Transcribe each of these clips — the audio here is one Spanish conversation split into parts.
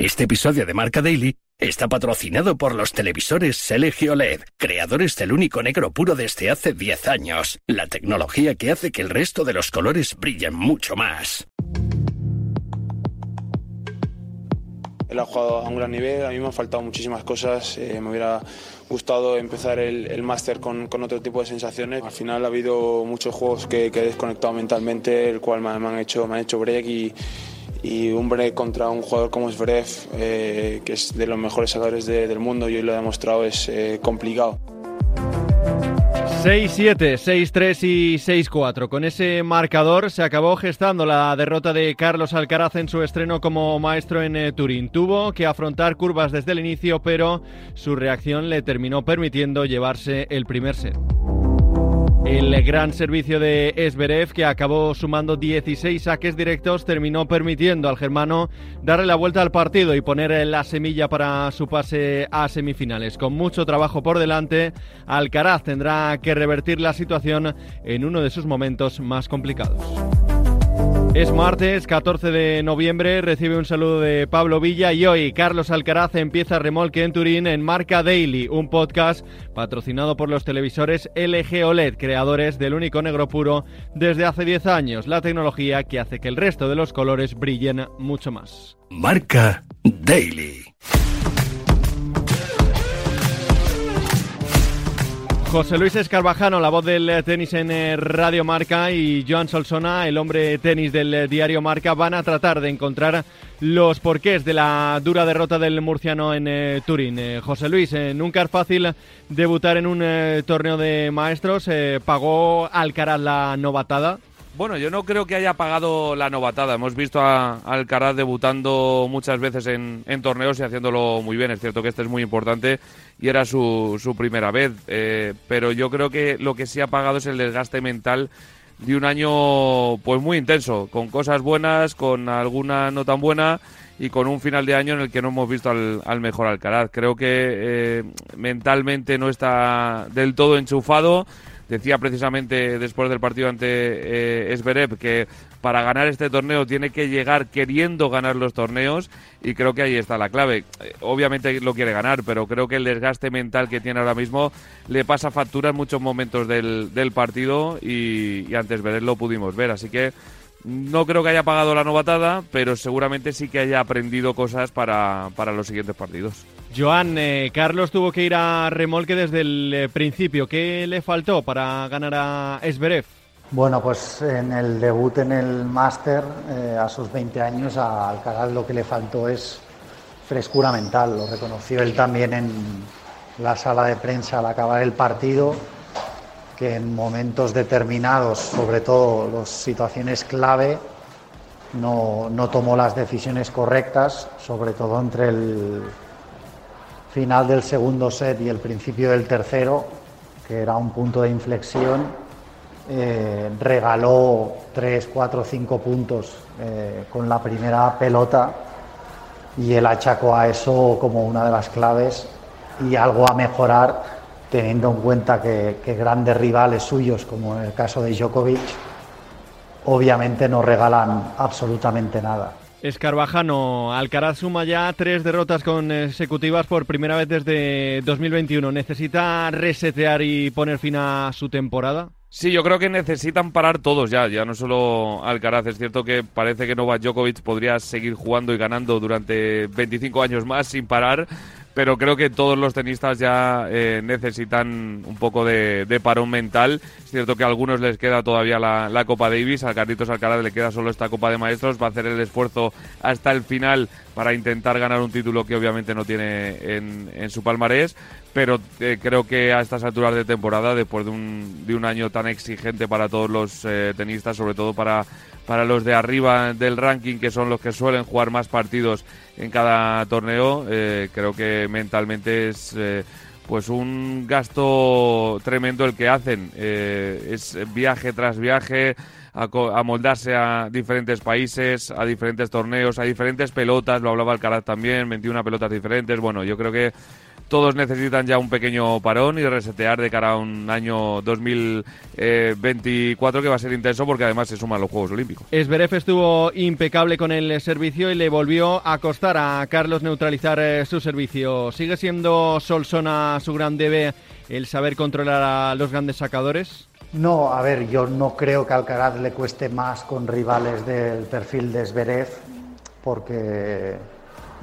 Este episodio de Marca Daily está patrocinado por los televisores Selegio LED, creadores del único negro puro desde hace 10 años, la tecnología que hace que el resto de los colores brillen mucho más. Él ha jugado a un gran nivel, a mí me han faltado muchísimas cosas, eh, me hubiera gustado empezar el, el máster con, con, otro tipo de sensaciones. Al final ha habido muchos juegos que, que he desconectado mentalmente, el cual me, me, han, hecho, me han hecho break y, y break contra un jugador como Zverev, eh, que es de los mejores jugadores de, del mundo y hoy lo ha demostrado, es eh, complicado. 6-7, 6-3 y 6-4. Con ese marcador se acabó gestando la derrota de Carlos Alcaraz en su estreno como maestro en eh, Turín. Tuvo que afrontar curvas desde el inicio, pero su reacción le terminó permitiendo llevarse el primer set. El gran servicio de Esberev, que acabó sumando 16 saques directos, terminó permitiendo al germano darle la vuelta al partido y poner la semilla para su pase a semifinales. Con mucho trabajo por delante, Alcaraz tendrá que revertir la situación en uno de sus momentos más complicados. Es martes 14 de noviembre, recibe un saludo de Pablo Villa y hoy Carlos Alcaraz empieza remolque en Turín en Marca Daily, un podcast patrocinado por los televisores LG OLED, creadores del único negro puro desde hace 10 años, la tecnología que hace que el resto de los colores brillen mucho más. Marca Daily. José Luis Escarbajano, la voz del tenis en Radio Marca, y Joan Solsona, el hombre tenis del diario Marca, van a tratar de encontrar los porqués de la dura derrota del murciano en eh, Turín. Eh, José Luis, eh, nunca es fácil debutar en un eh, torneo de maestros. ¿Pagó Alcaraz la novatada? Bueno, yo no creo que haya pagado la novatada. Hemos visto a, Alcaraz debutando muchas veces en, en, torneos y haciéndolo muy bien. Es cierto que este es muy importante y era su, su primera vez. Eh, pero yo creo que lo que sí ha pagado es el desgaste mental de un año pues muy intenso, con cosas buenas, con alguna no tan buena y con un final de año en el que no hemos visto al, al mejor Alcaraz. Creo que eh, mentalmente no está del todo enchufado decía precisamente después del partido ante eh, que para ganar este torneo tiene que llegar queriendo ganar los torneos y creo que ahí está la clave. Obviamente lo quiere ganar, pero creo que el desgaste mental que tiene ahora mismo le pasa factura en muchos momentos del, partido y, y ante Esberev lo pudimos ver. Así que no creo que haya pagado la novatada, pero seguramente sí que haya aprendido cosas para, para los siguientes partidos. Joan, eh, Carlos tuvo que ir a remolque desde el eh, principio. ¿Qué le faltó para ganar a Esberev? Bueno, pues en el debut en el máster, eh, a sus 20 años, a Alcaraz lo que le faltó es frescura mental. Lo reconoció él también en la sala de prensa al acabar el partido, que en momentos determinados, sobre todo las situaciones clave, no, no tomó las decisiones correctas, sobre todo entre el final del segundo set y el principio del tercero, que era un punto de inflexión, eh, regaló 3, 4, 5 puntos eh, con la primera pelota y él achacó a eso como una de las claves y algo a mejorar teniendo en cuenta que, que grandes rivales suyos, como en el caso de Djokovic, obviamente no regalan absolutamente nada. Escarbajano, Alcaraz suma ya tres derrotas consecutivas por primera vez desde 2021. ¿Necesita resetear y poner fin a su temporada? Sí, yo creo que necesitan parar todos ya, ya no solo Alcaraz. Es cierto que parece que Novak Djokovic podría seguir jugando y ganando durante 25 años más sin parar, pero creo que todos los tenistas ya eh, necesitan un poco de, parón mental. Es cierto que a algunos les queda todavía la, Copa Davis, a Carlitos Alcaraz le queda solo esta Copa de Maestros, va a hacer el esfuerzo hasta el final para intentar ganar un título que obviamente no tiene en, su palmarés, pero eh, creo que a estas alturas de temporada, después de un, de un año tan exigente para todos los eh, tenistas, sobre todo para para los de arriba del ranking, que son los que suelen jugar más partidos en cada torneo, eh, creo que mentalmente es eh, pues un gasto tremendo el que hacen. Eh, es viaje tras viaje, a, a, moldarse a diferentes países, a diferentes torneos, a diferentes pelotas, lo hablaba Alcaraz también, 21 pelotas diferentes. Bueno, yo creo que todos necesitan ya un pequeño parón y resetear de cara a un año 2024 que va a ser intenso porque además se suman los Juegos Olímpicos. Esberef estuvo impecable con el servicio y le volvió a costar a Carlos neutralizar eh, su servicio. ¿Sigue siendo Solsona su gran debe el saber controlar a los grandes sacadores? No, a ver, yo no creo que Alcaraz le cueste más con rivales del perfil de Zverev, porque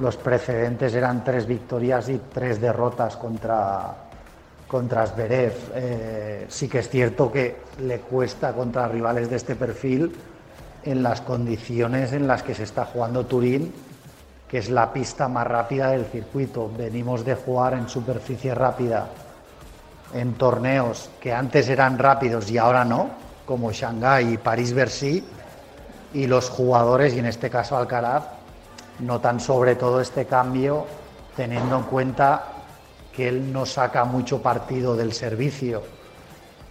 los precedentes eran tres victorias y tres derrotas contra, contra Zverev. Eh, sí que es cierto que le cuesta contra rivales de este perfil en las condiciones en las que se está jugando Turín, que es la pista más rápida del circuito. Venimos de jugar en superficie rápida en torneos que antes eran rápidos y ahora no, como Shanghái y París-Bercy, y los jugadores, y en este caso Alcaraz, notan sobre todo este cambio teniendo en cuenta que él no saca mucho partido del servicio.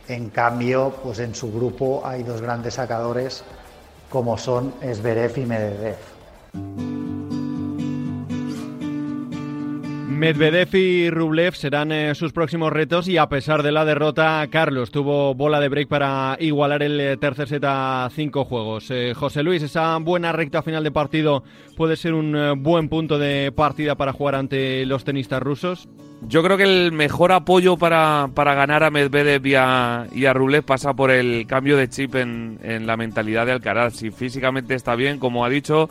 En cambio, pues en su grupo hay dos grandes sacadores como son Esberev y Medvedev. Medvedev y Rublev serán eh, sus próximos retos y a pesar de la derrota, Carlos tuvo bola de break para igualar el eh, tercer set a cinco juegos. Eh, José Luis, esa buena recta final de partido puede ser un buen punto de partida para jugar ante los tenistas rusos. Yo creo que el mejor apoyo para, para ganar a Medvedev y a, y a Rublev pasa por el cambio de chip en, en la mentalidad de Alcaraz. Si físicamente está bien, como ha dicho,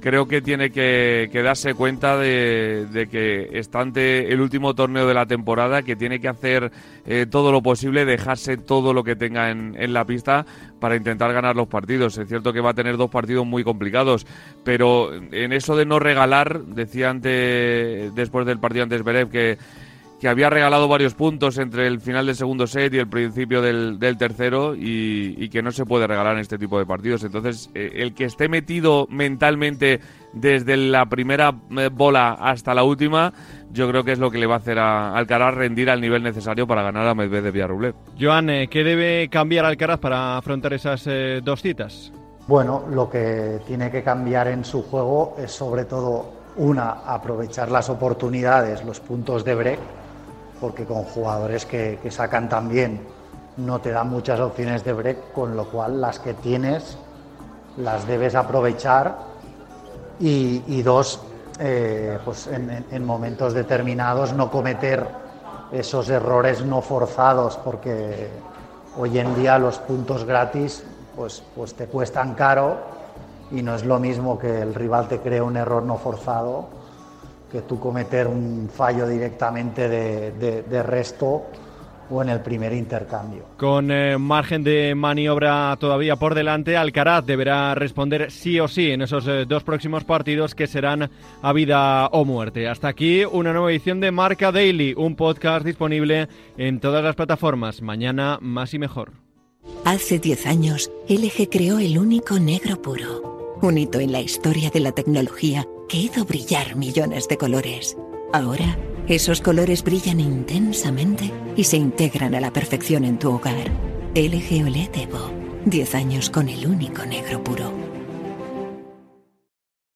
creo que tiene que, darse cuenta de, que está ante el último torneo de la temporada, que tiene que hacer eh, todo lo posible, dejarse todo lo que tenga en, la pista para intentar ganar los partidos. Es cierto que va a tener dos partidos muy complicados, pero en eso de no regalar, decía antes, después del partido antes Berev que que había regalado varios puntos entre el final del segundo set y el principio del, tercero y, que no se puede regalar en este tipo de partidos. Entonces, eh, el que esté metido mentalmente desde la primera eh, bola hasta la última, yo creo que es lo que le va a hacer a Alcaraz rendir al nivel necesario para ganar a Medvedev y a Rublev. Joan, eh, ¿qué debe cambiar Alcaraz para afrontar esas dos citas? Bueno, lo que tiene que cambiar en su juego es sobre todo una, aprovechar las oportunidades, los puntos de break porque con jugadores que, sacan también no te dan muchas opciones de break, con lo cual las que tienes las debes aprovechar. Y, dos, eh, pues en, momentos determinados no cometer esos errores no forzados, porque hoy en día los puntos gratis pues, pues te cuestan caro y no es lo mismo que el rival te cree un error no forzado que tú cometer un fallo directamente de, resto o en el primer intercambio. Con eh, margen de maniobra todavía por delante, Alcaraz deberá responder sí o sí en esos eh, dos próximos partidos que serán a vida o muerte. Hasta aquí una nueva edición de Marca Daily, un podcast disponible en todas las plataformas. Mañana más y mejor. Hace 10 años, LG creó el único negro puro, un hito en la historia de la tecnología que hizo brillar millones de colores. Ahora, esos colores brillan intensamente y se integran a la perfección en tu hogar. LG OLED Evo. 10 años con el único negro puro.